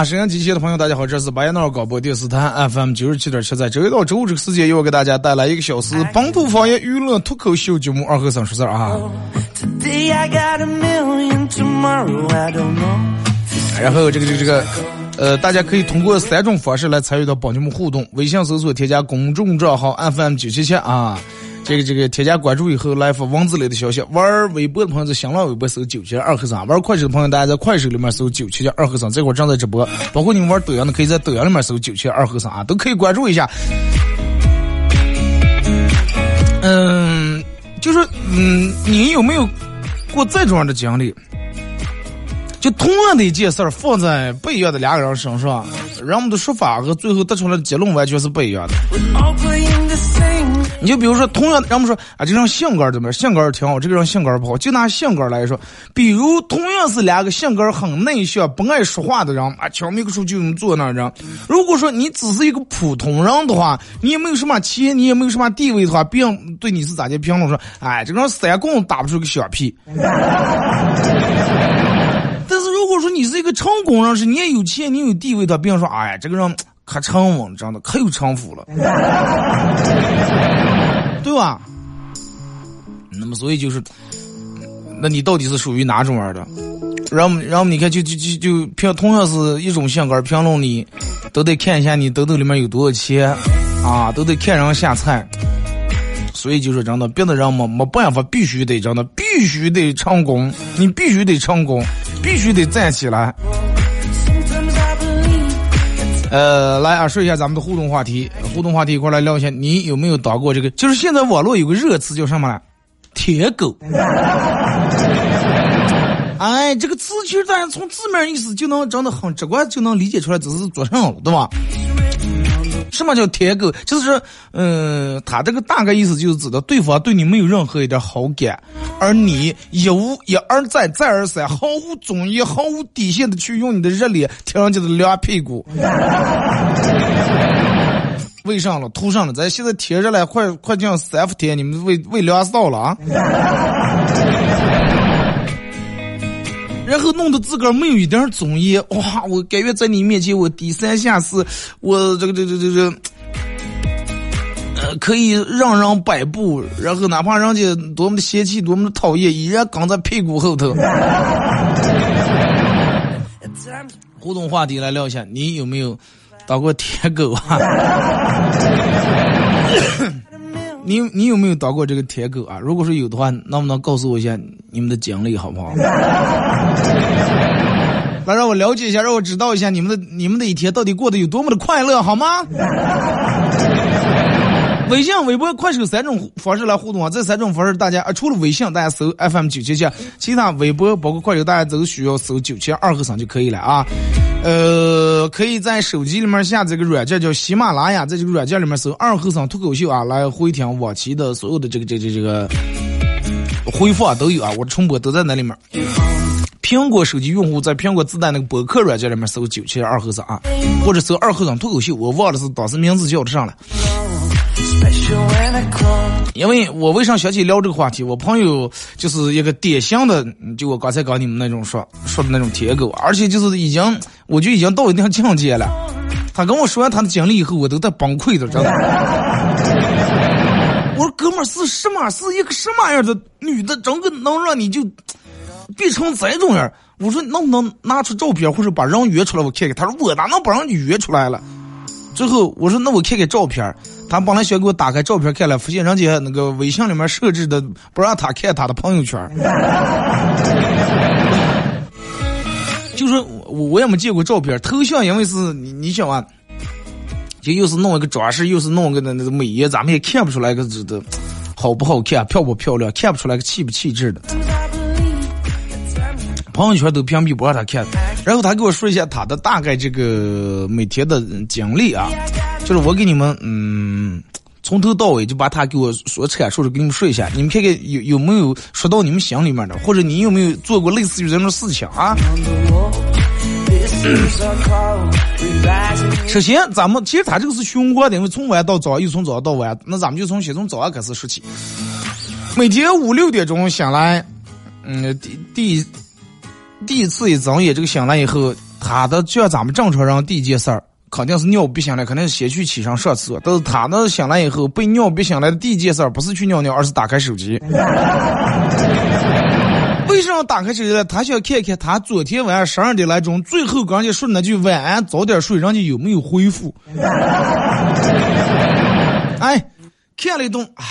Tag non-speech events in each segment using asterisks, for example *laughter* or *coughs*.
啊，沈阳机器的朋友，大家好，这是白彦淖尔广播电视台 FM 九十七点七，在周一到周五这个时间，又要给大家带来一个小时本土方言娱乐脱口秀节目《二和三说事儿》啊。然后这个这个这个，呃，大家可以通过三种方式来参与到帮你们互动：微信搜索添加公众账号 FM 九七七啊。这个这个添加关注以后来发文字类的消息，玩微博的朋友在新浪微博搜九七二和尚，玩快手的朋友大家在快手里面搜九七二和尚，这会儿正在直播，包括你们玩抖音的可以在抖音里面搜九七二和尚啊，都可以关注一下。嗯，就是嗯，你有没有过这种样的经历？就同样的一件事儿放在不一样的两个人身上，人们的说法和最后得出来的结论完全是不一样的。你就比如说，同样，人们说啊，这人性格怎么样？性格挺好，这个人性格不好。就拿性格来说，比如同样是两个性格很内向、不爱说话的人啊，悄咪个处就能坐那人。如果说你只是一个普通人的话，你也没有什么钱，你也没有什么地位的话，别人对你是咋的评论说？哎，这个人三棍打不出个小屁。但是如果说你是一个成功人士，你也有钱，你有地位他，别人说，哎呀，这个人。可成稳，真的可有城府了，*laughs* 对吧？那么所以就是，那你到底是属于哪种玩的？然后然后你看，就就就就评同样是一种性格评论你，都得看一下你兜兜里面有多少钱啊，都得看人下菜。所以就是真的，别的人没没办法，必须得真的，必须得成功，你必须得成功，必须得站起来。呃，来啊，说一下咱们的互动话题。互动话题一块来聊一下，你有没有打过这个？就是现在网络有个热词叫什么呢？铁狗。*laughs* 哎，这个词其实大家从字面意思就能真的很直观就能理解出来，这是做什么对吧？什么叫舔狗？就是说，嗯，他这个大概意思就是指的对方对你没有任何一点好感，而你一无一而再再而三毫无尊严、毫无底线的去用你的热脸贴人家的凉屁股。为啥了，涂上了，咱现在贴着了，快快进三伏天，你们为为凉臊了啊！然后弄得自个儿没有一点尊严，哇！我感觉在你面前我低三下四，我这个这这这这，呃，可以让人摆布，然后哪怕人家多么的嫌弃，多么的讨厌，依然跟在屁股后头。互动话题来聊一下，你有没有当过铁狗啊？你你有没有当过这个铁狗啊？如果说有的话，能不能告诉我一下你们的经历，好不好？*laughs* 来让我了解一下，让我知道一下你们的你们的一天到底过得有多么的快乐，好吗？*laughs* 微信、微博、快手三种方式来互动啊！这三种方式大家啊，除了微信，大家搜 FM 九七七，其他微博包括快手，大家都需要搜九七二和三就可以了啊。呃，可以在手机里面下这个软件叫喜马拉雅，在这个软件里面搜二和尚脱口秀啊，来回听往期的所有的这个这这这个回复啊都有啊，我的重播都在那里面。苹果手机用户在苹果自带那个博客软件里面搜九七二和尚啊，或者搜二和尚脱口秀，我忘了是当时名字叫的上了。因为我为啥想起聊这个话题？我朋友就是一个典型的，就我刚才跟你们那种说说的那种舔狗，而且就是已经，我就已经到一定境界了。他跟我说完他的经历以后，我都在崩溃的，真的。我说哥们儿是什么？是一个什么样的女的，整个能让你就变成这种样？我说能不能拿出照片或者把人约出来我看看？他说我哪能把人约出来了？最后我说那我看看照片。他本来想给我打开照片看了，发现人家那个微信里面设置的不让他看他的朋友圈。*laughs* 就是我我也没见过照片，头像因为是你你想啊，就又是弄一个装饰，又是弄个那那个美颜，咱们也看不出来个这的好不好看，漂不漂亮，看不出来个气不气质的。朋友圈都屏蔽不让他看，然后他给我说一下他的大概这个每天的经历啊。就是我给你们，嗯，从头到尾就把他给我所阐述的给你们说一下，你们看看有有没有说到你们心里面的，或者你有没有做过类似于这种事情啊？首先，咱们其实他这个是循环的，因为从晚到早，又从早到晚，那咱们就从先从早上开始说起。每天五六点钟醒来，嗯，第第第一次一睁眼这个醒来以后，他的就像咱们正常人第一件事儿。肯定是尿憋醒来，肯定是先去起床上厕所。但是他呢，醒来以后被尿憋醒来的第一件事儿不是去尿尿，而是打开手机。*laughs* 为什么打开手机呢？他想看看他昨天晚上十二点来钟最后跟人家说那句晚安，早点睡，人家有没有回复？哎，看了一顿，哎，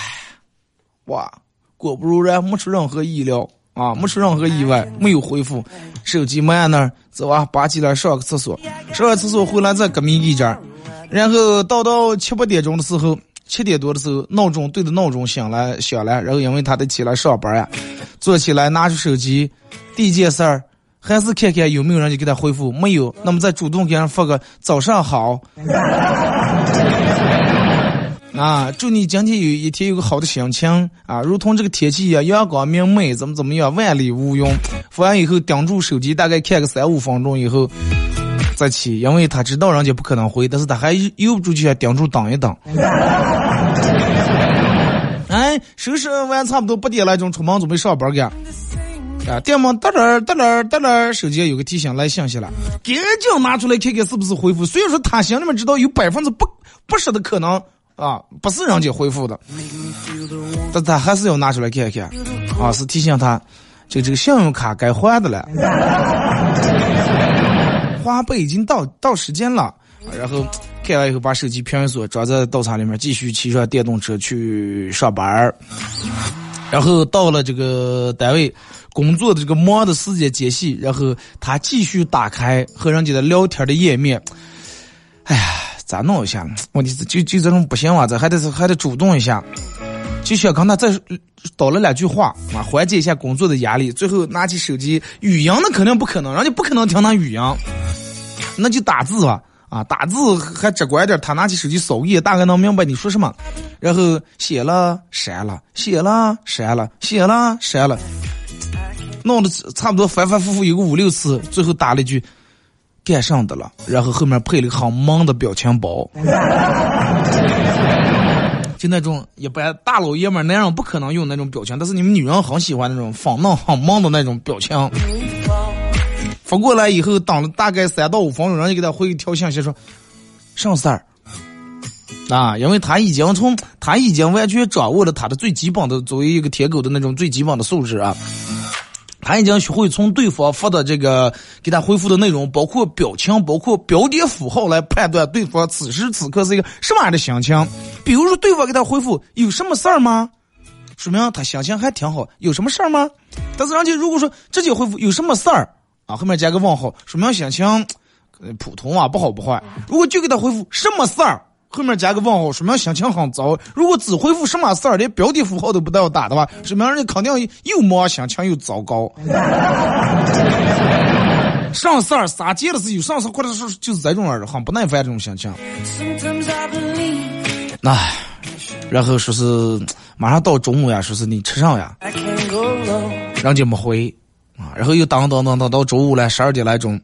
哇，果不如然，没出任何意料。啊，没出任何意外，没有回复，手机没按那儿，走啊，拔起来上个厕所，上完厕所回来再革命一阵，然后到到七八点钟的时候，七点多的时候，闹钟对着闹钟响了响了，然后因为他得起来上班呀，坐起来拿出手机，第一件事儿还是看看有没有人就给他回复，没有，那么再主动给人发个早上好。*laughs* 啊！祝你今天有一天有个好的心情啊，如同这个天气一样阳光明媚，怎么怎么样，万里无云。*laughs* 发完以后，盯住手机，大概看个三五分钟以后再起，因为他知道人家不可能回，但是他还由不住就想盯住等一等。*laughs* 哎，收拾完差不多八点来钟出门准备上班去。啊，电门哒啦哒啦哒啦，手机有个提醒来信息了，赶紧拿出来看看是不是回复。虽然说他心里面知道有百分之不不十的可能。啊，不是人家回复的，但他还是要拿出来看一看。啊，是提醒他，就这个信用卡该还的了，花呗已经到到时间了。然后看完以后，把手机平锁，装在道场里面，继续骑上电动车去上班。然后到了这个单位工作的这个忙的时间间隙，然后他继续打开和人家的聊天的页面。哎呀。咋弄一下？问题是就就这种不行啊，这还得是还得主动一下。就想跟他再叨了两句话啊，缓解一下工作的压力。最后拿起手机，语音那肯定不可能，人家不可能听他语音，那就打字吧。啊，打字还直观点。他拿起手机扫一眼，大概能明白你说什么。然后写了删了，写了删了，写了删了，弄得差不多反反复复有个五六次，最后打了一句。干上的了，然后后面配了个很萌的表情包，*laughs* 就那种一般大老爷们男人不可能用那种表情，但是你们女人很喜欢那种放浪很萌的那种表情。发过来以后，等了大概三到五分钟，人家给他回一条信息说：“什么事儿？”啊，因为他已经从他已经完全掌握了他的最基本的作为一个舔狗的那种最基本的素质啊。他已经学会从对方发的这个给他回复的内容，包括表情，包括标点符号来判断对方此时此刻是一个什么样的心情。比如说，对方给他回复有什么事儿吗？说明他心情还挺好。有什么事儿吗？但是人家如果说直接回复有什么事儿啊，后面加个问号，说明心情普通啊，不好不坏。如果就给他回复什么事儿？后面加个问号，说明心情很糟。如果只回复什么事儿，连标点符号都不带要打的话，说明人家肯定又忙，心情又糟糕。上事儿撒贱的是有上事或者是就是这种儿很不耐烦这种心情。那，然后说是马上到中午呀，说是你吃上呀，人家没回啊，然后又等等等等到中午了十二点来钟，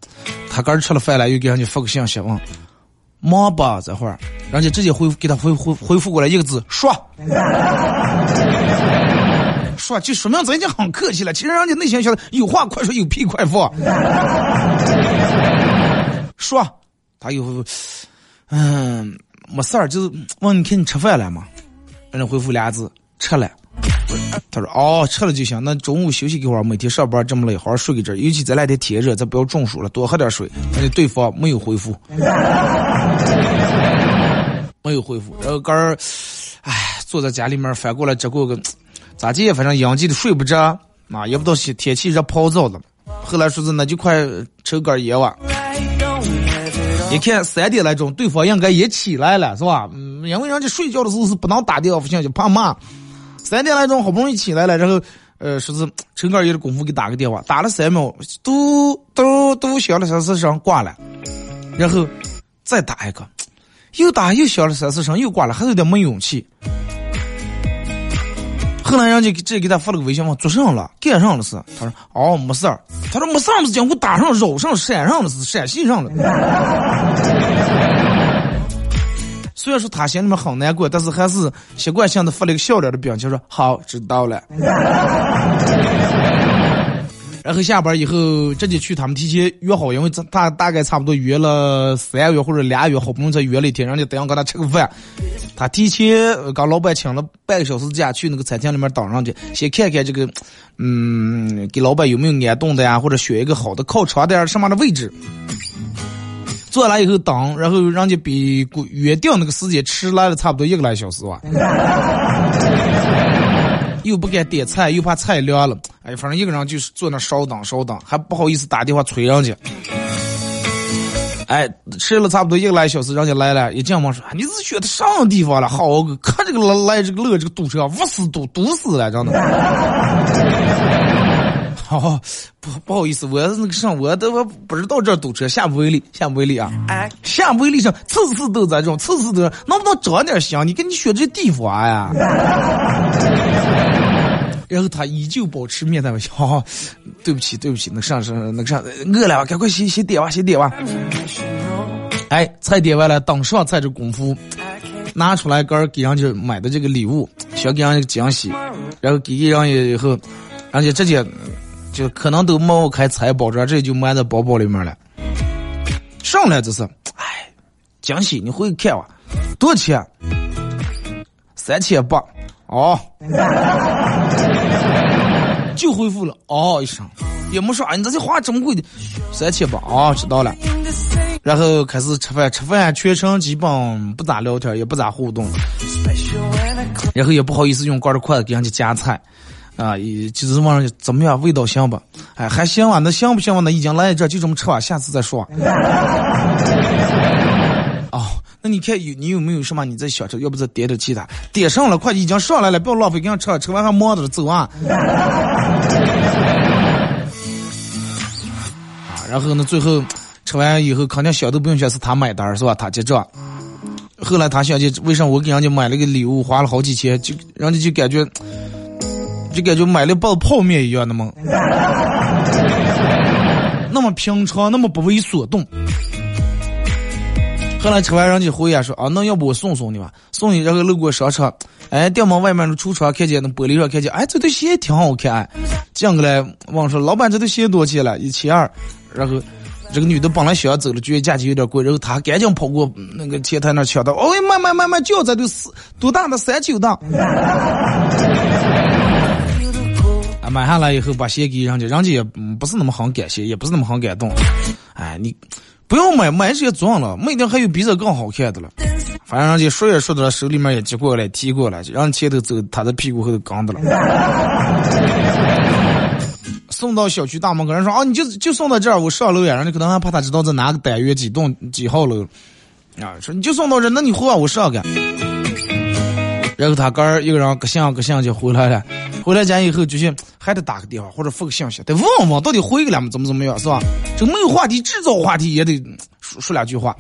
他刚吃了饭了，又给人家发个信息问。忙吧，这会儿，人家直接回给他回回回复过来一个字，说。说就说明咱已经很客气了，其实人家内心晓得有话快说，有屁快放。说，他又，嗯，没事儿，就是问你看你吃饭了吗？人家回复俩字，吃了。他说哦，吃了就行。那中午休息一会儿，每天上班这么累，好好睡个觉。尤其这两天天热，咱不要中暑了，多喝点水。人家对方没有回复，没有回 *laughs* 复。然后刚儿，哎，坐在家里面翻过来这过个。咋地？反正养鸡的睡不着，啊，也不知道天天气热泡澡了。后来说是那就快抽根烟吧。一看三点来钟，对方应该也起来了，是吧？嗯，因为人家睡觉的时候是不能打电话，不行就怕骂。三点来钟好不容易起来了，然后呃说是陈哥有点功夫给打个电话，打了三秒，嘟嘟嘟响了三四声挂了，然后再打一个，又打又响了三四声又挂了，还有点没勇气。后来人家直接给他发了个微信嘛，做上了，干上了是。他说哦，没事儿。他说没事儿，是讲我打上、绕上、闪上了是，陕西上了。虽然说他心里面很难过，但是还是习惯性的发了个笑脸的表情，说好，知道了。*laughs* 然后下班以后直接去他们提前约好，因为他大概差不多约了三个月或者俩月，好不容易才约了一天，人家等下跟他吃个饭。他提前跟老板请了半个小时假，去那个餐厅里面等上去，先看看这个，嗯，给老板有没有安顿的呀，或者选一个好的靠窗的什么的位置。坐来以后等，然后人家比约定那个时间迟来了差不多一个来小时吧。*laughs* 又不敢点菜，又怕菜凉了。哎，反正一个人就是坐那稍等稍等，还不好意思打电话催人家。哎，吃了差不多一个来小时，人家来了，一进门说：“你是选的啥地方了？好个，看这个来这个乐这个堵车，无死堵堵死了，真的。”好，*laughs* 不不好意思，我那个上我都不知道这堵车，下不为例，下不为例啊！哎下不为例上，次次都在这种，次次都能不能长点心？你跟你选这地方呀？*laughs* 然后他依旧保持面带微笑，对不起，对不起，那上是那个上饿了，赶快先先点吧，先点吧。哎，菜点完了，等上菜这功夫，拿出来儿给人家买的这个礼物，想给人家惊喜，然后给人家以后，人家直接就可能都没开拆包装，这就埋在包包里面了。上来这是，哎，惊喜，你回去看吧，多少钱？三千八。哦，*laughs* 就回复了哦一声，也没说啊，你这些花这么贵的，三千八啊，知道了。然后开始吃饭，吃饭全程基本不咋聊天，也不咋互动，然后也不好意思用罐的筷子给人家夹菜，啊，也就是问怎么样，味道香不？哎，还行啊，那行不行啊？那已经来这，就这么吃吧，下次再说。哦那你看有你有没有什么你在想吃，要不再点点其他？点上了，快已经上来了，不要浪费，给人吃，吃完还忙着走啊！啊，然后呢，最后吃完以后，肯定想都不用想，是他买单是吧？他结账。后来他想起为啥我给人家买了个礼物，花了好几千，就人家就感觉，就感觉买了包泡面一样的嘛，*laughs* 那么平常，那么不为所动。后来吃完，人家回呀说：“啊，那要不我送送你吧？送你。”然后路过商场，哎，店门外面的橱窗看见那玻璃上看见，哎，这对鞋挺好看。进过来问说：“老板，这对鞋多少钱了？”一千二。然后这个女的本来想要走了，觉得价钱有点贵，然后她赶紧跑过那个前台那抢到，哦，慢慢慢慢，就要这都四多大的三九档。*laughs* 买下来以后把鞋给人家，人家也不是那么很感谢，也不是那么很感动。哎，你。不要买，买这些装了，没定还有比这更好看的了。反正人家说也说的了，手里面也接过来，提过来，让前头走，他的屁股后头扛的了。送到小区大门口，人说啊，你就就送到这儿，我上楼呀。人家可能还怕他知道在哪个单元几栋几号楼，啊，说你就送到这，那你回我上干。然后他哥儿一个人各项各项就回来了。回来家以后，就想还得打个电话或者发个信息，得问问到底回给了吗？怎么怎么样，是吧？这没有话题，制造话题也得说说两句话。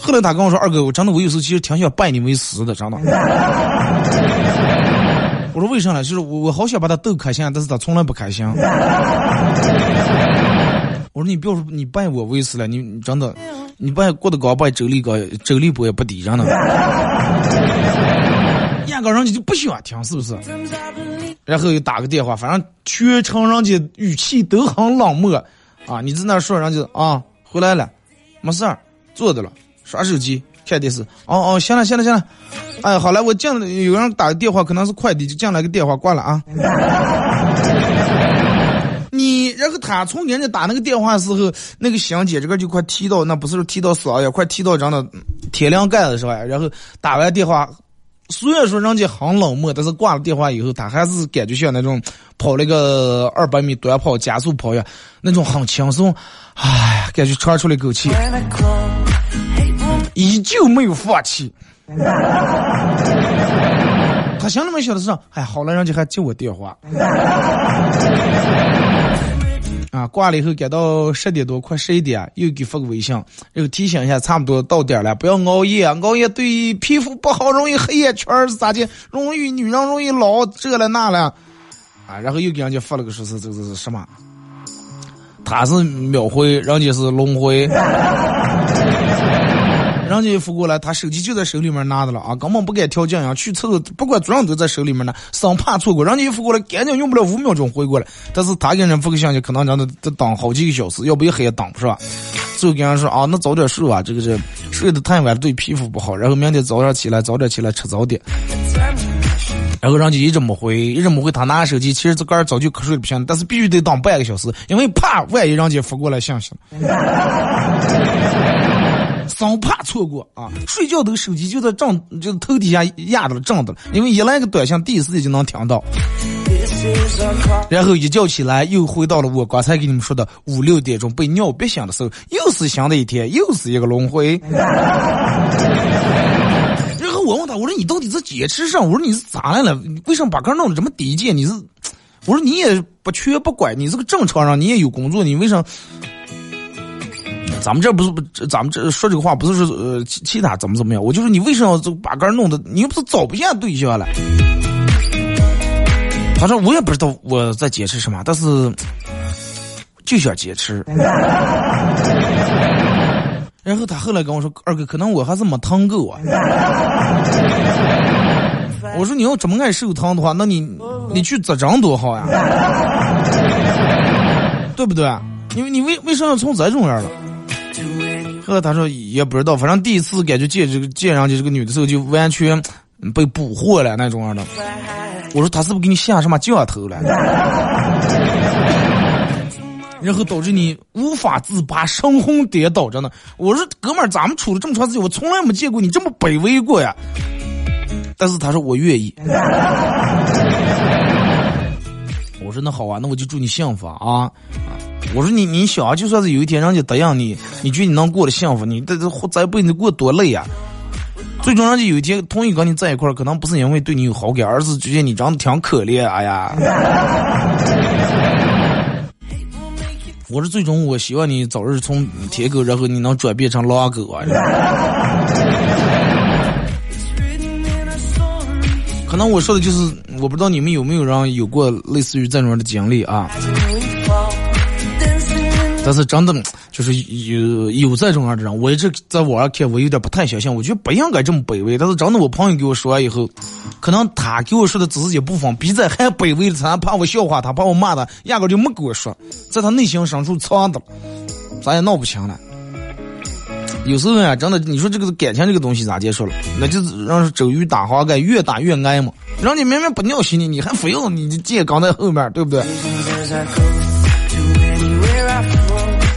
后来他跟我说：“二哥，我真的我有时候其实挺想拜你为师的，真的。” *laughs* 我说为啥呢？就是我我好想把他逗开心，但是他从来不开心。我说你不要说你拜我为师了，你你真的，你拜郭德纲拜周立高，周立波也不敌人呢。压根人家就不喜欢听，是不是？然后又打个电话，反正全程人家语气都很冷漠啊。你在那说，人家啊回来了，没事儿，坐着了，耍手机看电视。哦哦，行了行了行了，哎，好了，我进了，有人打个电话，可能是快递，就进来个电话挂了啊。*laughs* 你然后他从人家打那个电话时候，那个心姐这个就快提到，那不是提到嗓子，快提到真的天梁盖子是吧？然后打完电话。虽然说人家很冷漠，但是挂了电话以后，他还是感觉像那种跑了个二百米短跑加速跑一样，那种很轻松，哎，感觉喘出了一口气，依旧没有放弃。他心里面想的是，哎，好了，人家还接我电话。啊，挂了以后，赶到十点多，快十一点，又给发个微信，又提醒一下，差不多到点了，不要熬夜，熬夜对皮肤不好，容易黑眼圈是咋的？容易女人容易老这了那了，啊，然后又给人家发了个说是这个是什么？他是秒回，人家是轮回。人家一扶过来，他手机就在手里面拿着了啊，根本不敢调静音，去厕所不管怎样都在手里面呢，生怕错过。人家一扶过来，赶紧用不了五秒钟回过来，但是他给人发个信息，可能让他得等好几个小时，要不一黑也等不上。最后跟人说啊，那早点睡吧，这个这睡得太晚对皮肤不好，然后明天早上起来早点起来吃早点。然后人家一直没回，一直没回，他拿手机，其实这个儿早就瞌睡不行，但是必须得等半个小时，因为怕万一人家发过来信息生怕错过啊！睡觉的手机就在正，就头底下压着了，正的了。因为一来个短信，第一时间就能听到。然后一觉起来，又回到了我刚才给你们说的五六点钟被尿憋醒的时候，又是新的一天，又是一个轮回。*laughs* 然后我问他，我说你到底是坚持上？我说你是咋来了？为什么把杆弄得这么低贱？你是？我说你也不缺不拐，你是个正常人，你也有工作，你为啥？咱们这不是，咱们这说这个话不是说呃其其他怎么怎么样，我就是你为什么要把杆弄的，你又不是找不见对象了。他说我也不知道我在坚持什么，但是就想坚持。然后他后来跟我说，二哥可能我还是没疼够啊。我说你要这么爱受疼的话，那你你去扎针多好呀，对不对？因为你为为什么要从这种样了？后他说也不知道，反正第一次感觉见这个见上去这个女的时候，就完全被捕获了那种样的。我说他是不是给你下什么降头了？*laughs* 然后导致你无法自拔，神魂颠倒着呢。我说哥们儿，咱们处了这么长时间，我从来没见过你这么卑微过呀。但是他说我愿意。我说那好啊，那我就祝你幸福啊。我说你你想啊，就算是有一天人家答应你，你觉得你能过得幸福？你这这这辈子过多累呀！最终人家有一天同意跟你在一块儿，可能不是因为对你有好感，而是觉得你长得挺可怜。哎呀！我说最终我希望你早日从铁狗，然后你能转变成狼狗啊！能我说的就是，我不知道你们有没有人有过类似于这种的经历啊？但是真的就是有有这种样的人，我一直在网上看，我有点不太相信。我觉得不应该这么卑微。但是真的，我朋友给我说完以后，可能他给我说的只是一部分，比这还卑微的，他怕我笑话他，怕我骂他，压根就没跟我说，在他内心深处藏的，咱也闹不清了。有时候呀，真的，你说这个感情这个东西咋结束了？那就是让周瑜打黄盖，越打越挨嘛。人家明明不尿心你，你还非要你借刚在后面，对不对？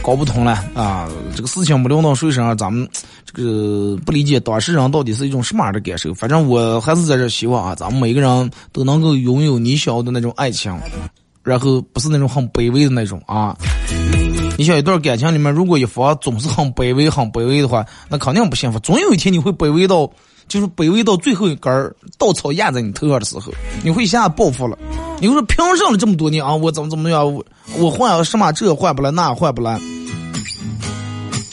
搞不通了啊！这个事情没聊到水上，咱们这个不理解当事人到底是一种什么样的感受。反正我还是在这希望啊，咱们每个人都能够拥有你想要的那种爱情，然后不是那种很卑微的那种啊。你像一段感情里面，如果一方总是很卑微、很卑微的话，那肯定不幸福。总有一天你会卑微到，就是卑微到最后一根稻草压在你头上的时候，你会一下报复了。你会说凭什么这么多年啊？我怎么怎么样？我我换什么这换不来，那换不来。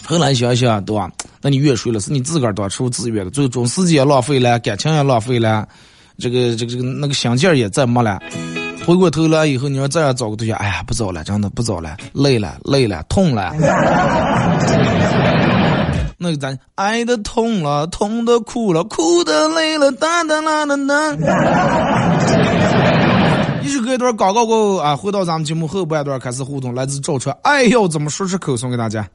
后来想想，对吧？那你越睡了，是你自个儿当出自愿的，最终时间浪费了，感情也浪费了，这个这个这个那个心劲儿也再没了。回过头来以后，你说再要找个对象，哎呀，不找了，真的不找了，累了，累了，痛了。*laughs* 那个咱爱的痛了，痛的哭了，哭的累了，哒哒啦哒哒。*laughs* 一首歌一段广告过后啊，回到咱们节目后半段开始互动，来自赵川，爱要怎么说出口，送给大家。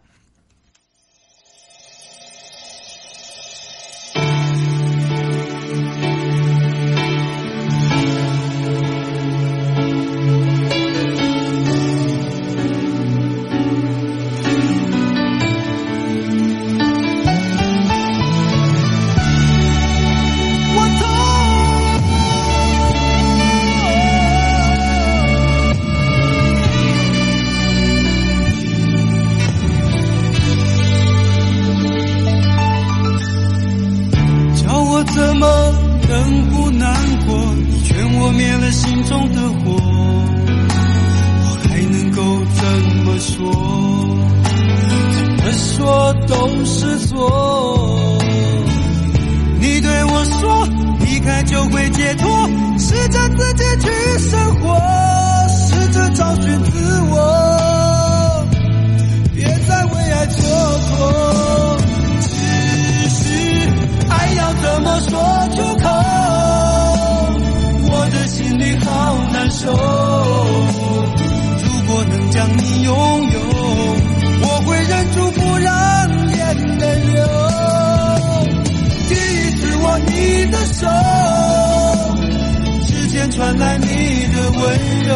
温柔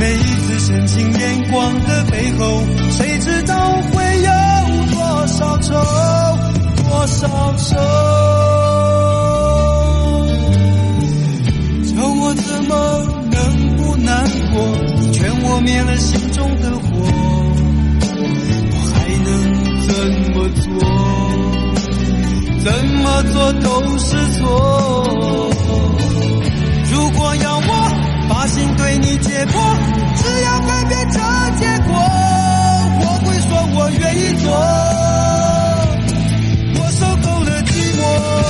每一次深情眼光的背后谁知道会有多少愁多少愁？叫我怎么能不难过？你劝我灭了心中的火我还能怎么做？怎么做都是错。把心对你解剖只要改变这结果我会说我愿意做我受够了寂寞。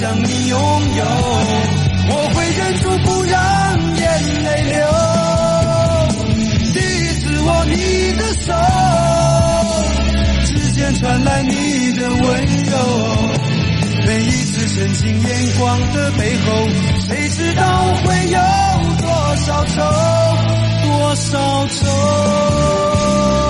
将你拥有我会忍住不让眼泪流。第一次握你的手指尖传来你的温柔。每一次深情眼光的背后谁知道会有多少愁？多少愁？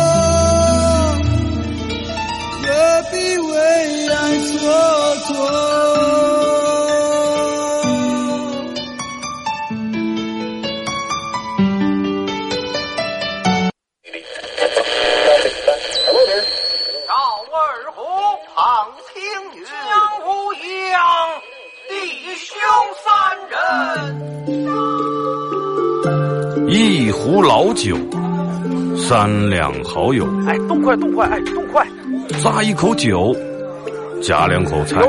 酒，三两好友。哎，动快动快，哎，动快！咂一口酒，夹两口菜。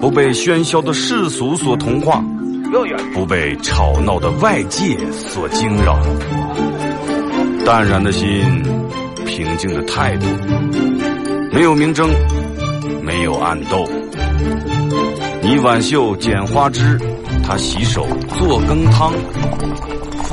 不被喧嚣的世俗所同化。不被吵闹的外界所惊扰。淡然的心，平静的态度，没有明争，没有暗斗。你挽袖剪花枝，他洗手做羹汤，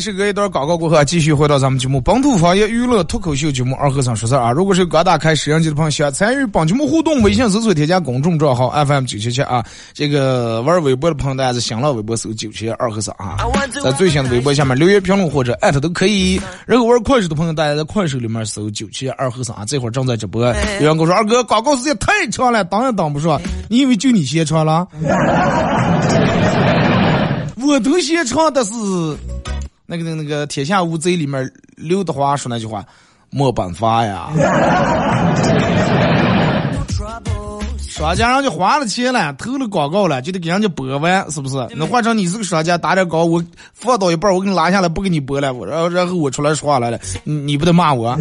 心。是隔一段广告过后，继续回到咱们节目本土方言娱乐脱口秀节目二和尚说事儿啊！如果是刚打开摄像机的朋友，想参与本节目互动，微信搜索添加公众账号 FM 九七七啊！这个玩微博的朋友，大家在新浪微博搜九七二和尚啊，在最新的微博下面留言评论或者艾特都可以。然后玩快手的朋友，大家在快手里面搜九七二和尚啊，这会儿正在直播。有人跟我说：“二哥，广告时间太长了，挡也挡不住。”你以为就你先长了？*laughs* 我都先唱的是。那个、那个、那个《天下无贼》里面刘德华说那句话：“没办法呀。”商家人家花了钱了，投了广告了，就得给人家播完，是不是？那换成你是个商家，打点高，我放到一半，我给你拉下来，不给你播了，然后然后我出来说话来了，你你不得骂我？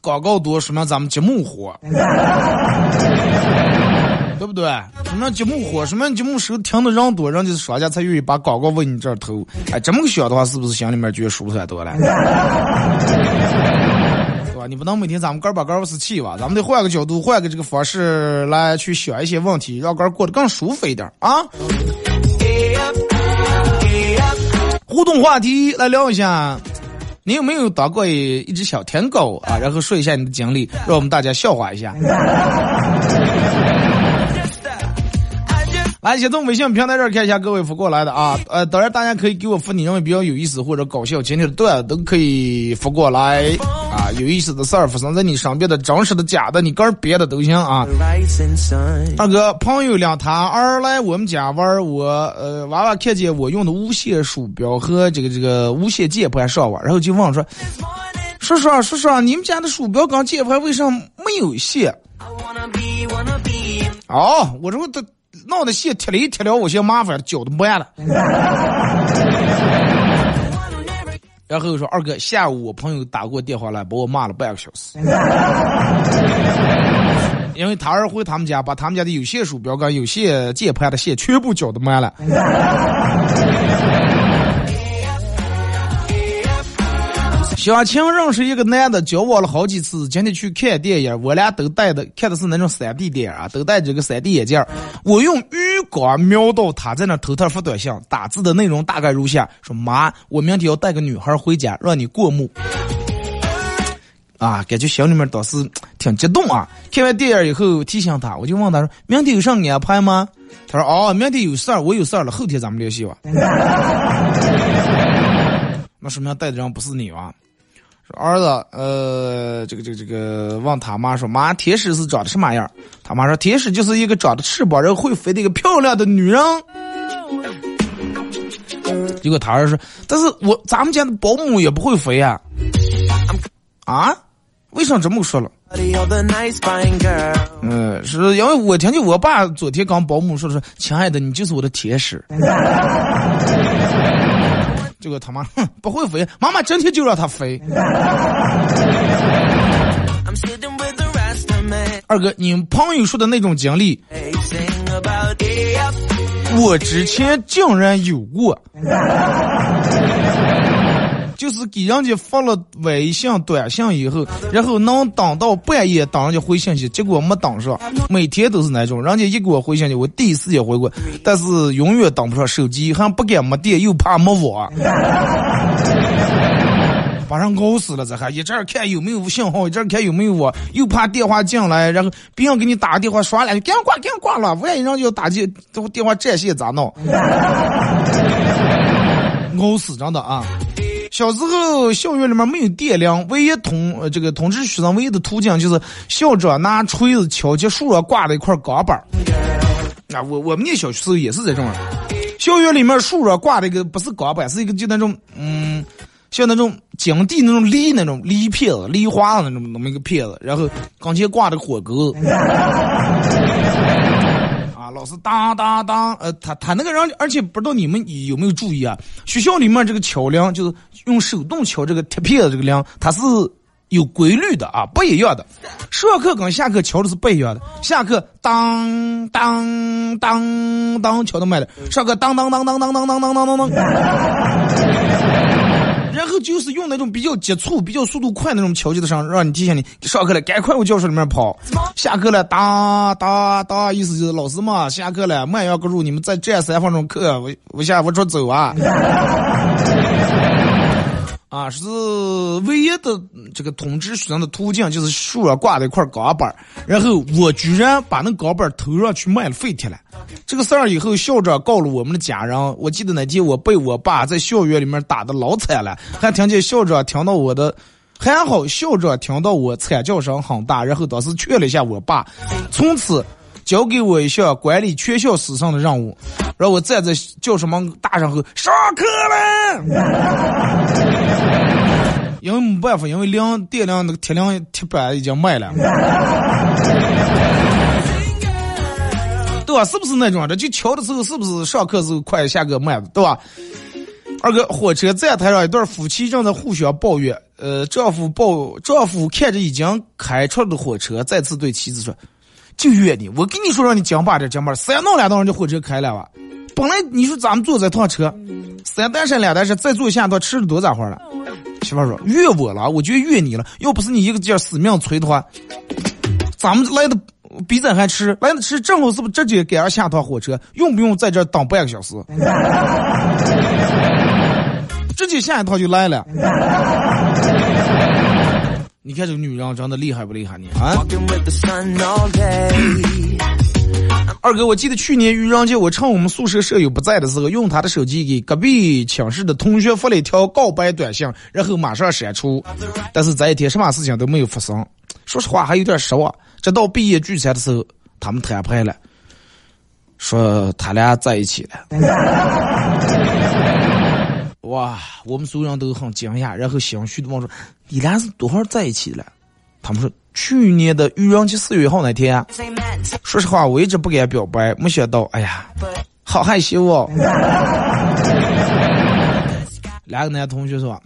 广告多说明咱们节目火。*laughs* 对不对？什么节目火？什么节目时候听的人多，人家商家才愿意把广告往你这儿投。哎，这么个想的话，是不是心里面觉得舒坦多了？*laughs* 是吧？你不能每天咱们哥把哥是气吧？咱们得换个角度，换个这个方式来去想一些问题，让哥过得更舒服一点啊！互动话题来聊一下，你有没有当过一只小舔狗啊？然后说一下你的经历，让我们大家笑话一下。来，先从微信平台这儿看一下各位发过来的啊，呃，当然大家可以给我发你认为比较有意思或者搞笑今天的段都可以发过来啊，有意思的事儿发生在你身边的真实的假的，你个人编的都行啊。二哥，朋友两他二来我们家玩，我呃娃娃看见我用的无线鼠标和这个这个无线键盘上网，然后就问我说，叔叔啊叔叔啊，你们家的鼠标跟键盘为什么没有线？哦，我这都。弄的线贴了一贴了，我嫌麻烦，脚都慢了。*laughs* 然后说二哥，下午我朋友打过电话来，把我骂了半个小时，*laughs* 因为他二回他们家，把他们家的有线鼠标跟有线键盘的线全部绞的慢了。相亲认识一个男的，交往了好几次。今天去看电影，我俩都戴的看的是那种 3D 电影啊，都戴这个 3D 眼镜。我用余光瞄到他在那偷偷发短信，打字的内容大概如下：说妈，我明天要带个女孩回家，让你过目。啊，感觉心里面倒是挺激动啊。看完电影以后，提醒他，我就问他说：明天有啥安排吗？他说：哦，明天有事儿，我有事儿了，后天咱们联系吧。*laughs* 那说明带的人不是你啊。儿子，呃，这个这个这个，问他妈说：“妈，天使是长的什么样？”他妈说：“天使就是一个长着翅膀然后会飞的一个漂亮的女人。”结果他儿说：“但是我咱们家的保姆也不会飞呀。”啊？为什么这么说了？嗯，是因为我听见我爸昨天跟保姆说的说：“亲爱的，你就是我的天使。”结果他妈哼 *laughs* 不会飞，妈妈整天就让他飞。二哥，你朋友说的那种经历，我之前竟然有过。就是给人家发了微信、短信以后，然后能等到半夜等人家回信息，结果没等上。每天都是那种，人家一给我回信息，我第一时间回过，但是永远等不上手机，还不敢没电，又怕没网，*laughs* 把人熬死了。这还一阵看有没有信号，一阵看有没有网，又怕电话进来，然后别人给你打个电话刷两句，赶紧挂，赶紧挂了。万一人家要打电电话占线咋弄？*laughs* 熬死真的啊！小时候，校园里面没有电铃，唯一通呃这个通知学生唯一的途径就是校长拿锤子敲击树上挂的一块钢板儿。啊，我我们那小时候也是这种，校园里面树上挂的一个不是钢板，是一个就那种嗯，像那种井地那种梨那种梨片子、梨花那种那么一个片子，然后刚前挂的火钩。老师当当当，呃，他他那个人，而且不知道你们有没有注意啊？学校里面这个敲铃，就是用手动敲这个铁片的这个铃，它是有规律的啊，不一样的。上课跟下课敲的是不一样的。下课当当当当敲的慢的，上课当当当当当当当当当当当。然后就是用那种比较急促、比较速度快那种敲击的声，让你提醒你上课了，赶快往教室里面跑。下课了，哒哒哒，意思就是老师嘛，下课了，慢要个入，你们再站三分钟课，我我下我出走啊。啊，是唯一的这个通知学生的途径，就是树上挂了一块钢板然后我居然把那钢板头上去卖了废铁了。这个事儿以后校长告了我们的家人。我记得那天我被我爸在校园里面打的老惨了，还听见校长听到我的，还好校长听到我惨叫声很大，然后当时劝了一下我爸，从此交给我一项管理全校师生的任务，让我站在教室门大声吼上课了。*laughs* 因为没办法，因为量电量那个铁量铁板已经卖了，*laughs* 对吧？是不是那种的？就敲的时候是不是上课时候快，下课慢，对吧？二哥，火车站台上一对夫妻正在互相抱怨，呃，丈夫抱丈夫看着已经开出的火车，再次对妻子说：“就怨你，我跟你说让你讲吧点讲吧，三弄两趟人家火车开了吧？本来你说咱们坐这趟车，三单山两单山，再坐下趟吃了多咋会了？”媳妇说：“怨我了，我觉得怨你了。要不是你一个劲儿死命催的话，咱们来的比咱还迟，来的迟，正好是不是直接赶上下趟火车？用不用在这等半个小时？*laughs* 直接下一趟就来了。你看这个女人真的厉害不厉害你？啊！” *coughs* 二哥，我记得去年愚人节，我趁我们宿舍舍友不在的时候，用他的手机给隔壁寝室的同学发了一条告白短信，然后马上删除。但是这一天什么事情都没有发生，说实话还有点失望。直到毕业聚餐的时候，他们摊牌了，说他俩在一起了。*laughs* 哇，我们所有人都很惊讶，然后心虚的问说：“你俩是多少在一起了？”他们说。去年的愚人节四月一号那天，说实话，我一直不敢表白，没想到，哎呀，好害羞哦。*laughs* 两个男同学说：“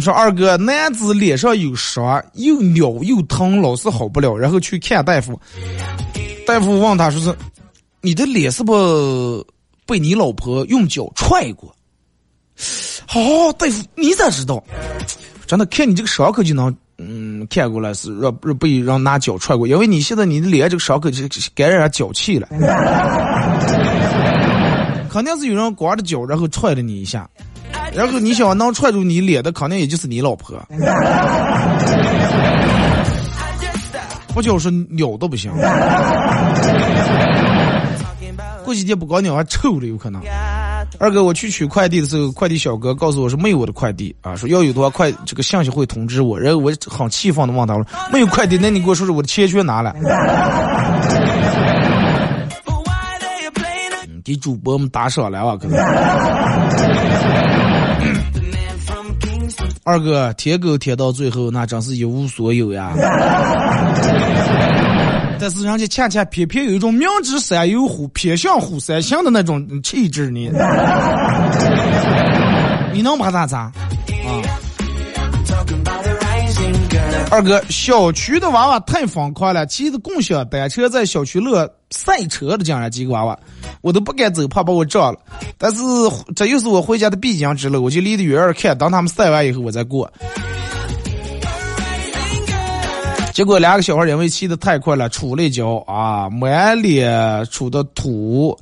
说二哥，男子脸上有伤，又扭又疼，老是好不了，然后去看大夫。大夫问他说是，你的脸是不被你老婆用脚踹过？好，大夫，你咋知道？”真的看你这个伤口就能，嗯，看过来是让被让拿脚踹过，因为你现在你的脸这个伤口就感染脚气了，*laughs* 肯定是有人光着脚然后踹了你一下，然后你想能踹住你脸的，肯定也就是你老婆，*laughs* 不就是鸟都不行，过几天不搞鸟还臭了有可能。二哥，我去取快递的时候，快递小哥告诉我说没有我的快递啊，说要有的话快这个信息会通知我。然后我很气愤的问他说没有快递，那你给我说说我的钱去哪了？给主播们打赏来吧，可能。二哥，舔狗舔到最后，那真是一无所有呀。但是人家恰恰偏偏有一种明知山有虎，偏向虎山行的那种气质呢。你能把他咋？啊？二哥，小区的娃娃太疯狂了，骑着共享单车在小区乐赛车的，竟然几个娃娃，我都不敢走，怕把我撞了。但是这又是我回家的必经之路，我就离得远远看，等他们赛完以后我再过。结果两个小孩因为骑得太快了，杵了一跤啊，满脸杵的土。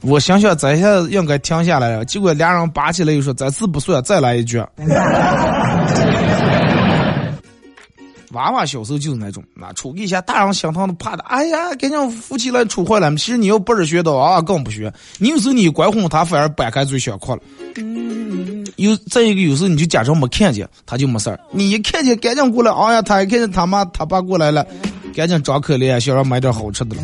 我想想，这下应该停下来了。结果俩人拔起来又说：“这次不算，再来一局。”娃娃小时候就是那种，那出一下大人心疼的怕的，哎呀，赶紧扶起来出坏了。其实你要不是学到啊，更不学。你有时候你拐哄他，反而掰开嘴想哭了。有再一个，有时候你就假装没看见，他就没事儿。你一看见，赶紧过来。哎呀，他一看见他妈他爸过来了，赶紧装可怜，想让买点好吃的了。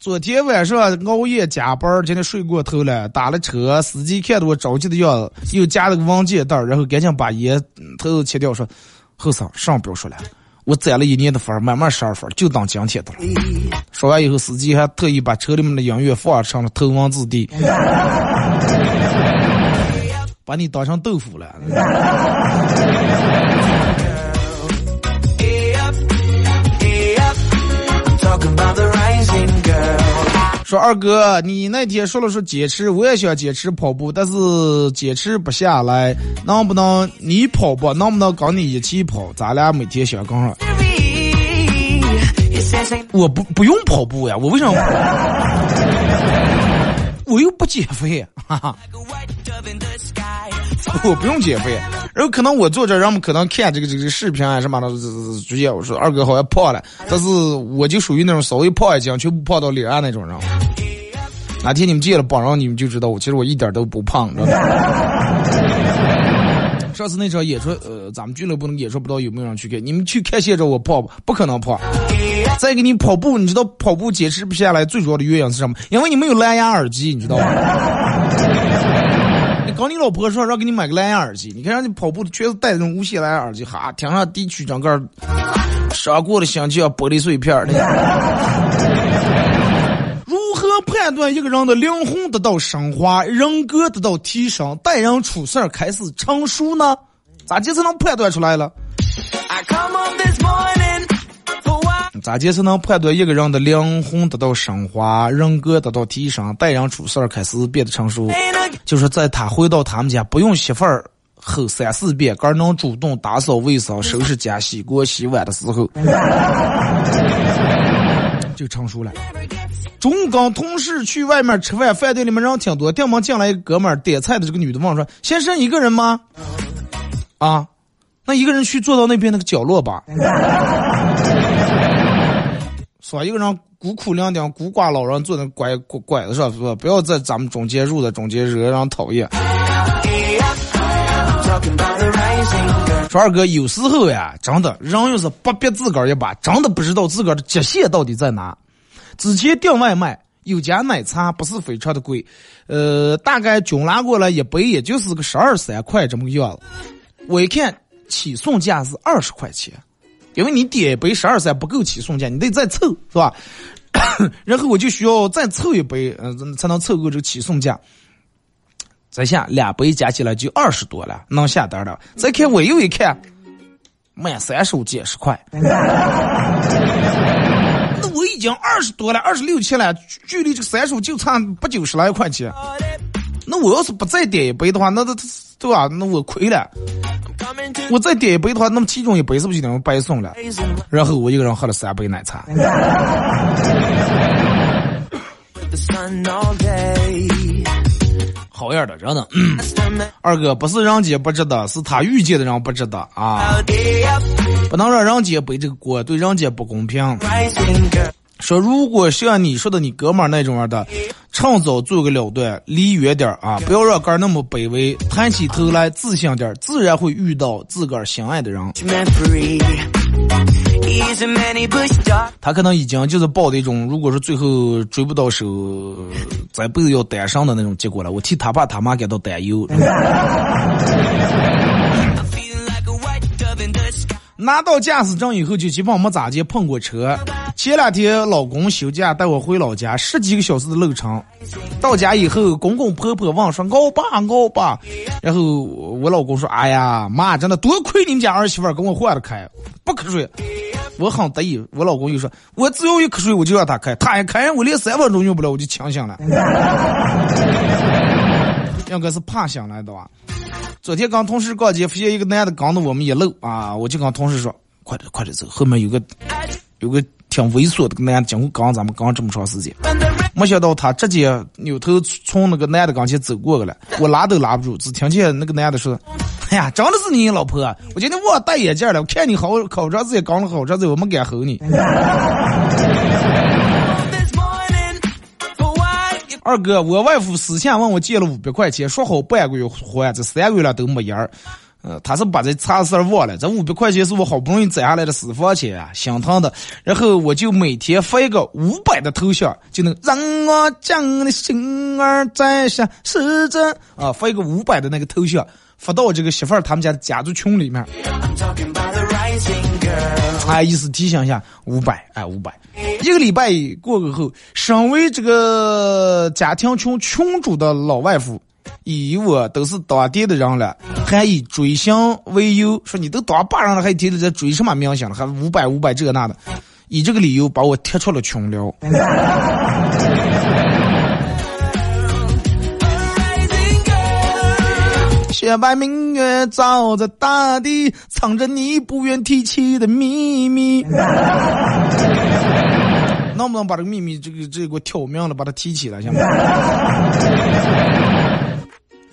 昨天晚上熬夜加班，今天睡过头了，打了车，司机看到我着急的样子，又夹了个文件袋，然后赶紧把烟头切掉，说：“后生，上不要说了，我攒了一年的分，慢慢十二分，就当今天的了。”说完以后，司机还特意把车里面的音乐放上了头文字 D，把你当成豆腐了。说二哥，你那天说了说坚持，我也想坚持跑步，但是坚持不下来，能不能你跑步，能不能跟你一起跑？咱俩每天想跟上。我不不用跑步呀，我为什么？我又不减肥，哈哈。*laughs* 我不用减肥，然后可能我坐这，人们可能看这个这个视频啊什么的，直接我说二哥好像胖了，但是我就属于那种稍微胖一斤却不胖到脸上那种人。哪天你们见了榜上，你们就知道我其实我一点都不胖，知道吧？*laughs* 上次那场演出，呃，咱们俱乐部的演出，不知道有没有人去看？你们去看现场，我胖不？可能胖。再给你跑步，你知道跑步坚持不下来最主要的原因是什么？因为你没有蓝牙耳机，你知道吗？刚你老婆说让给你买个蓝牙耳机，你看让你跑步的全是带那种无线蓝牙耳机，哈，听上地区整个伤过的心就像玻璃碎片儿。如何判断一个人的灵魂得到升华，人格得到提升，待人处事开始成熟呢？咋就才能判断出来了？咋就才能判断一个人的灵魂得到升华，人格得到提升，待人处事开始变得成熟？就是在他回到他们家不用媳妇儿吼三四遍，个能主动打扫卫生、收拾家、洗锅洗碗的时候，就成熟了。中跟同事去外面吃饭，饭店里面人挺多，店门进来一哥们儿点菜的这个女的问说：“先生一个人吗？”啊，那一个人去坐到那边那个角落吧。说一个人孤苦伶仃、孤寡老人坐在拐拐子上，是吧？不要在咱们中间入的中间惹人讨厌。说二哥，有时候呀，真的人要是不逼自个儿一把，真的不知道自个儿的极限到底在哪。之前订外卖，有家奶茶不是非常的贵，呃，大概均拿过来一杯也就是个十二三块这么个样子。我一看起送价是二十块钱。因为你点一杯十二三不够起送价，你得再凑，是吧？*coughs* 然后我就需要再凑一杯，嗯，才能凑够这个起送价。再下两杯加起来就二十多了，能下单了。再看我又一看，满三十减十块。*laughs* 那我已经二十多了，二十六七了，距离这个三十就差不九十来块钱。那我要是不再点一杯的话，那这对吧？那我亏了。我再点一杯的话，那么其中一杯是不是就等于白送了？然后我一个人喝了三杯奶茶。好样的，真的。二哥不是人家不值得，是他遇见的人不值得啊！不能让人家背这个锅，对人家不公平。说如果像你说的你哥们那种样的，趁早做个了断，离远点啊，不要让哥儿那么卑微，抬起头来自信点，自然会遇到自个儿心爱的人。他可能已经就是抱的一种，如果说最后追不到手，这辈子要单身的那种结果了。我替他爸他妈感到担忧。*laughs* 拿到驾驶证以后，就基本没咋接碰过车。前两天老公休假带我回老家，十几个小时的路程。到家以后，公公婆婆问说：“熬吧熬吧。”然后我老公说：“哎呀，妈，真的多亏你们家儿媳妇跟我换的开，不瞌睡。”我很得意。我老公又说：“我只要一瞌睡，我就让他开。他一开，我连三分钟用不了，我就清醒了。”应该是怕醒来的吧。昨天跟同事逛街，发现一个男的刚到我们一楼啊，我就跟同事说：“快点，快点走，后面有个有个挺猥琐的个男的，经过刚咱们刚这么长时间。”没想到他直接扭头从那个男的跟前走过去了，我拉都拉不住，只听见那个男的说：“哎呀，真的是你老婆！我今天忘戴眼镜了，我看你好好长时间，刚了好长时间，我没敢吼你。” *laughs* 二哥，我外父私下问我借了五百块钱，说好半个月还，这三个月了都没影儿。呃，他是把这差事儿忘了。这五百块钱是我好不容易攒下来的私房钱啊，心疼的。然后我就每天发一个五百的头像，就能让我将你的心儿摘下，是真啊，发一个五百的那个头像，发到我这个媳妇儿他们家的家族群里面。啊，意思提醒一下，五百，哎，五百。一个礼拜过过后，身为这个家庭群群主的老外父，以我都是当地的人了，还以追星为由，说你都当爸人了，还天天在追什么明星了，还五百五百这那的，以这个理由把我踢出了群聊。*laughs* 雪白明月照着大地，藏着你不愿提起的秘密。*laughs* 能不能把这个秘密，这个这个给我挑明了，把它提起来，行吗？*laughs*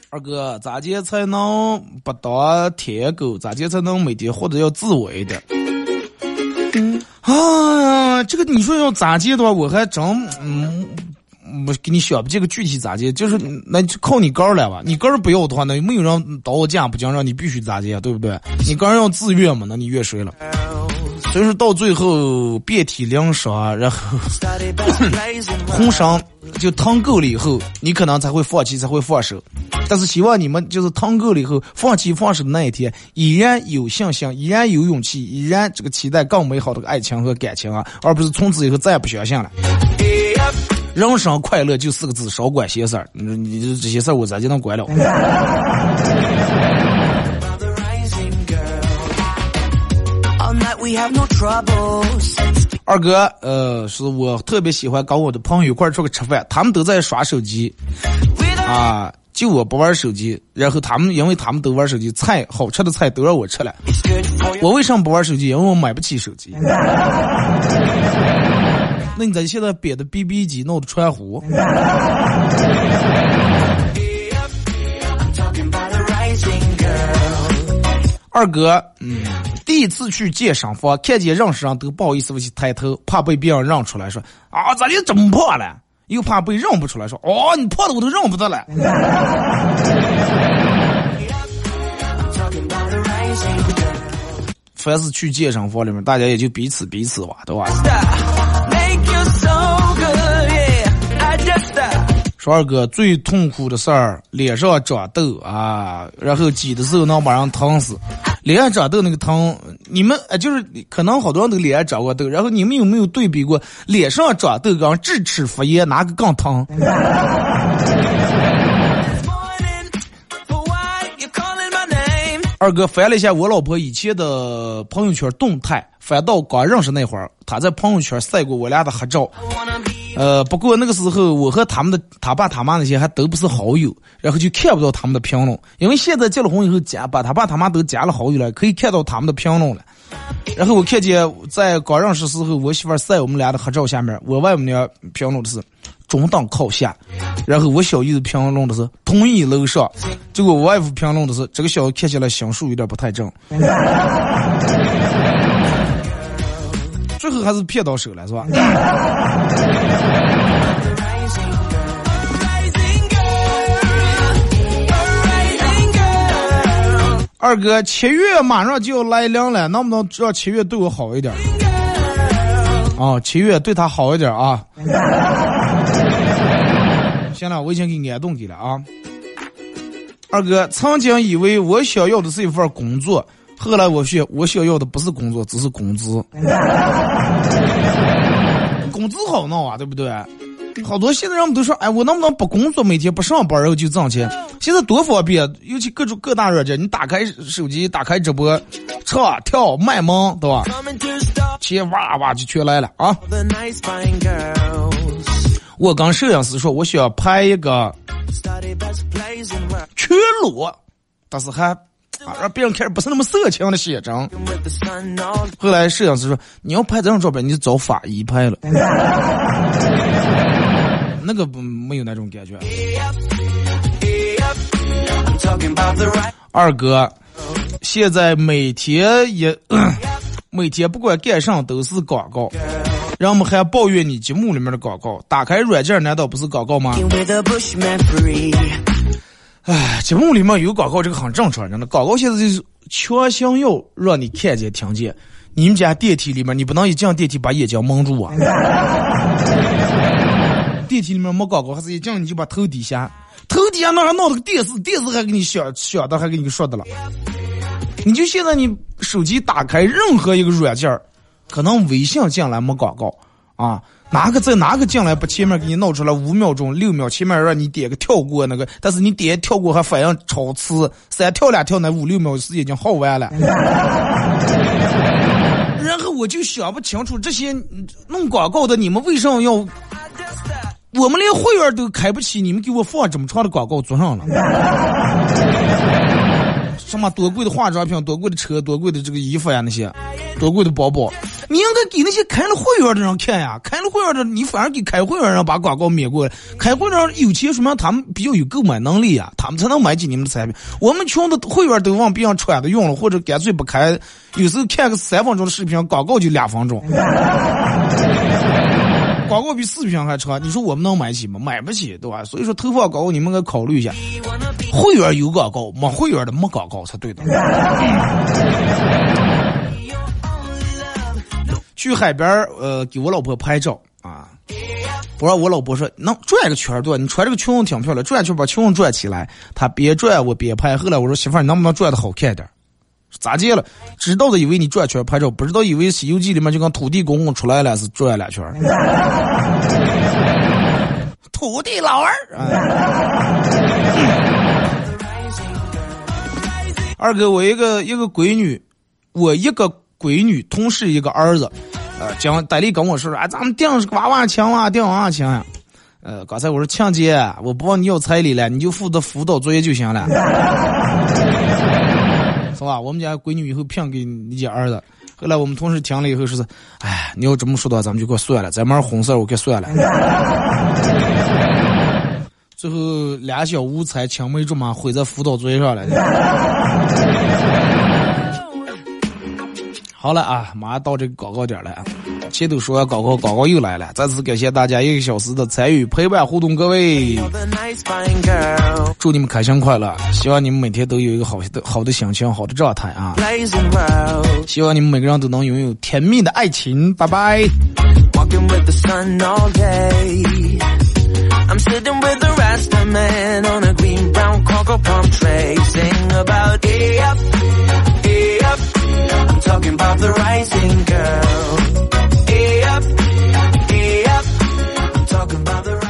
二哥，咋接才能不当舔狗？咋接才能每天活得要自我一点？啊，这个你说要咋接的话，我还真嗯。我给你想这个具体咋接，就是那就靠你个儿了吧。你个儿不要的话，那没有人刀我架不讲，让你必须咋接，对不对？你个人要自愿嘛，那你怨谁了？所以说到最后遍体鳞伤，然后 *laughs* 红伤就疼够了以后，你可能才会放弃，才会放手。但是希望你们就是疼够了以后，放弃放手的那一天，依然有信心，依然有勇气，依然这个期待更美好的爱情和感情啊，而不是从此以后再也不相信了。人生快乐就四个字，少管闲事儿。你你这些事儿我咋就能管了？二哥，呃，是我特别喜欢跟我的朋友一块儿出去吃饭，他们都在耍手机，啊，就我不玩手机。然后他们因为他们都玩手机，菜好吃的菜都让我吃了。我为什么不玩手机？因为我买不起手机。*laughs* 那你在现在编的 BB 机弄的传呼？*laughs* 二哥，嗯，第一次去健身房，看见认识人都不好意思，我去抬头，怕被别人认出来，说啊，咋就这么胖了？又怕被认不出来，说哦，你破的我都认不得了。*laughs* 凡是去健身房里面，大家也就彼此彼此吧，对吧？说二哥最痛苦的事儿，脸上长痘啊，然后挤的时候能把人疼死。脸上长痘那个疼，你们呃就是可能好多人都脸上长过痘，然后你们有没有对比过脸上长痘跟智齿发炎哪个更疼？*laughs* 二哥翻了一下我老婆以前的朋友圈动态，翻到刚认识那会儿，她在朋友圈晒过我俩的合照。呃，不过那个时候我和他们的他爸他妈那些还都不是好友，然后就看不到他们的评论。因为现在结了婚以后加把他爸他妈都加了好友了，可以看到他们的评论了。然后我看见在刚认识时候，我媳妇晒我们俩的合照下面，我外母娘评论的是中等靠下，然后我小姨子评论的是同意楼上，结果我外父评论的是这个小子看起来心术有点不太正。*laughs* 最后还是骗到手了，是吧？*laughs* 二哥，七月马上就要来临了，能不能让七月对我好一点？啊，七月对他好一点啊！*laughs* 行了，我已经给安顿给了啊。二哥，曾经以为我想要的是一份工作，后来我学我想要的不是工作，只是工资。*laughs* 工资好弄啊，对不对？好多现在人们都说，哎，我能不能不工作，每天不上班，然后就挣钱？现在多方便，尤其各种各大软件，你打开手机，打开直播，唱跳卖萌，对吧？钱哇哇就全来了啊！我跟摄影师说，我需要拍一个全裸，但是还啊让别人看着不是那么色情的写真。后来摄影师说，你要拍这种照片，你就找法医拍了。*laughs* 那个不没有那种感觉。二哥，现在每天也 *clears throat* 每天不管干啥都是广告，人们还抱怨你节目里面的广告。打开软件难道不是广告吗？哎，节目里面有广告这个很正常，真的。广告现在就是强行要让你看见、听见。你们家电梯里面，你不能一进电梯把眼睛蒙住啊！*laughs* 电梯里面没广告，还是一进你就把头低下，头底下那还闹了个电视，电视还给你响响的，还给你说的了。你就现在你手机打开任何一个软件可能微信进来没广告啊，哪个在哪个进来把前面给你闹出来五秒钟、六秒，前面让你点个跳过那个，但是你点跳过还反应超次，三跳两跳那五六秒时间已经耗完了。*laughs* 然后我就想不清楚这些弄广告的你们为什么要，我们连会员都开不起，你们给我放这么长的广告做上了？什么多贵的化妆品，多贵的车，多贵的这个衣服呀，那些多贵的包包，你应该给那些开了会员的人看呀。开了会员的，你反而给开会员人把广告免过来。开会员有钱，说明他们比较有购买能力呀，他们才能买起你们的产品。我们穷的会员都往别人穿的用了，或者干脆不开。有时候看个三分钟的视频，广告就两分钟，*laughs* 广告比视频还长。你说我们能买起吗？买不起，对吧？所以说投放广告，你们该考虑一下。会员有广告，没会员的没广告才对的。去海边呃，给我老婆拍照啊。我说我老婆说能转个圈对，你穿这个裙子挺漂亮，转圈把裙子转起来。她边转我边拍。后来我说媳妇儿，你能不能转的好看点？咋接了？知道的以为你转圈拍照，不知道以为《西游记》里面就跟土地公公出来了是转两圈。土地老儿。*laughs* 二哥，我一个一个闺女，我一个闺女，同时一个儿子。呃，讲戴丽跟我说说，啊，咱们订个娃娃墙啊，订娃娃墙呀。呃，刚才我说强姐，我不帮你要彩礼了，你就负责辅导作业就行了，*laughs* 是吧？我们家闺女以后骗给你家儿子。后来我们同事听了以后说是，哎，你要这么说的话，咱们就给我算了，咱们红色我给算了。*laughs* 最后俩小无猜青梅竹马毁在辅导作业上了。好了啊，马上到这个广告点了。前头说完广告，广告又来了。再次感谢大家一个小时的参与陪伴互动，各位，祝你们开心快乐。希望你们每天都有一个好的好的心情，好的状态啊。希望你们每个人都能拥有甜蜜的爱情。拜拜。I'm sitting with the Rasta man on a green brown cocoa palm tray, sing about AF. talking about the rising girl. E up, e up. I'm talking about the